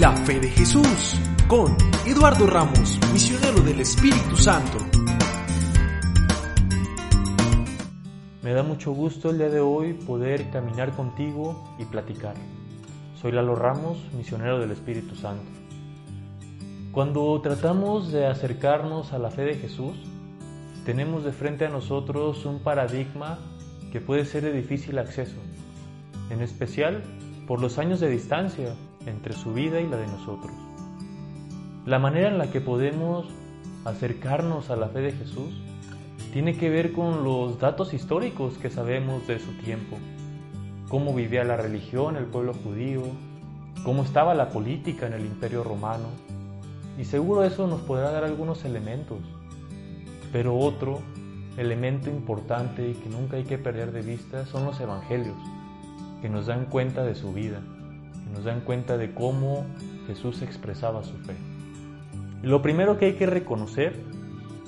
La fe de Jesús con Eduardo Ramos, misionero del Espíritu Santo. Me da mucho gusto el día de hoy poder caminar contigo y platicar. Soy Lalo Ramos, misionero del Espíritu Santo. Cuando tratamos de acercarnos a la fe de Jesús, tenemos de frente a nosotros un paradigma que puede ser de difícil acceso, en especial por los años de distancia entre su vida y la de nosotros. La manera en la que podemos acercarnos a la fe de Jesús tiene que ver con los datos históricos que sabemos de su tiempo, cómo vivía la religión el pueblo judío, cómo estaba la política en el imperio romano, y seguro eso nos podrá dar algunos elementos, pero otro elemento importante y que nunca hay que perder de vista son los evangelios, que nos dan cuenta de su vida, nos dan cuenta de cómo Jesús expresaba su fe. lo primero que hay que reconocer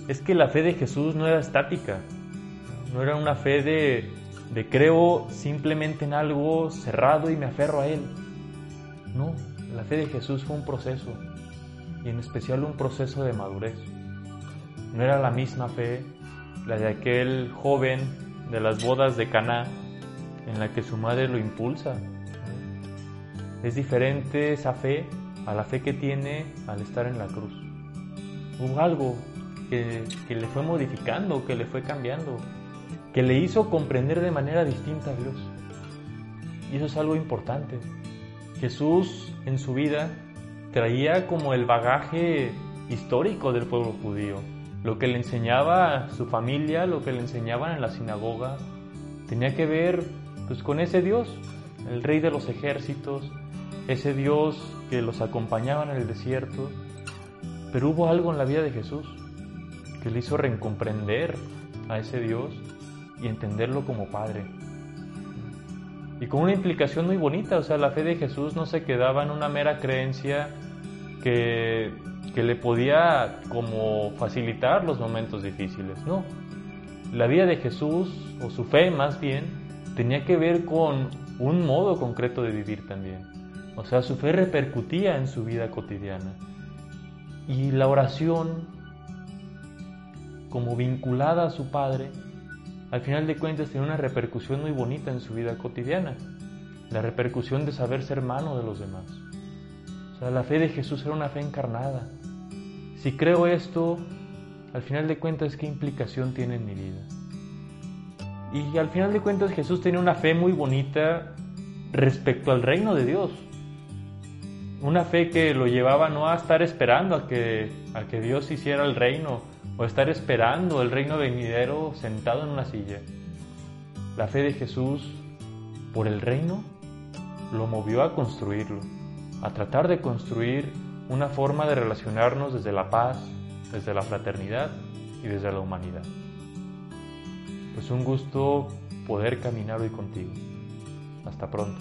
es que la fe de Jesús no era estática, no era una fe de, de creo simplemente en algo cerrado y me aferro a él. No, la fe de Jesús fue un proceso, y en especial un proceso de madurez. No era la misma fe la de aquel joven de las bodas de Caná en la que su madre lo impulsa. Es diferente esa fe a la fe que tiene al estar en la cruz. Hubo algo que, le fue modificando, que le fue cambiando, que le hizo comprender de manera distinta a Dios. Y eso es algo importante. Jesús en su vida traía como el bagaje histórico del pueblo judío. Lo que le enseñaba su familia, lo que le enseñaban en la sinagoga, tenía que ver pues con ese Dios, el rey de los ejércitos, ese Dios que los acompañaba en el desierto. Pero hubo algo en la vida de Jesús que le hizo recomprender a ese Dios y entenderlo como Padre. Y con una implicación muy bonita, o sea, la fe de Jesús no se quedaba en una mera creencia que, que le podía como facilitar los momentos difíciles, no. La vida de Jesús, o su fe más bien, tenía que ver con un modo concreto de vivir también. O sea, su fe repercutía en su vida cotidiana. Y la oración como vinculada a su padre, al final de cuentas tiene una repercusión muy bonita en su vida cotidiana, la repercusión de saber ser hermano de los demás. O sea, la fe de Jesús era una fe encarnada. Si creo esto, al final de cuentas, ¿qué implicación tiene en mi vida? Y al final de cuentas Jesús tenía una fe muy bonita respecto al reino de Dios. Una fe que lo llevaba no a estar esperando a que, a que Dios hiciera el reino, o estar esperando el reino venidero sentado en una silla. La fe de Jesús por el reino lo movió a construirlo, a tratar de construir una forma de relacionarnos desde la paz, desde la fraternidad y desde la humanidad. Pues un gusto poder caminar hoy contigo. Hasta pronto.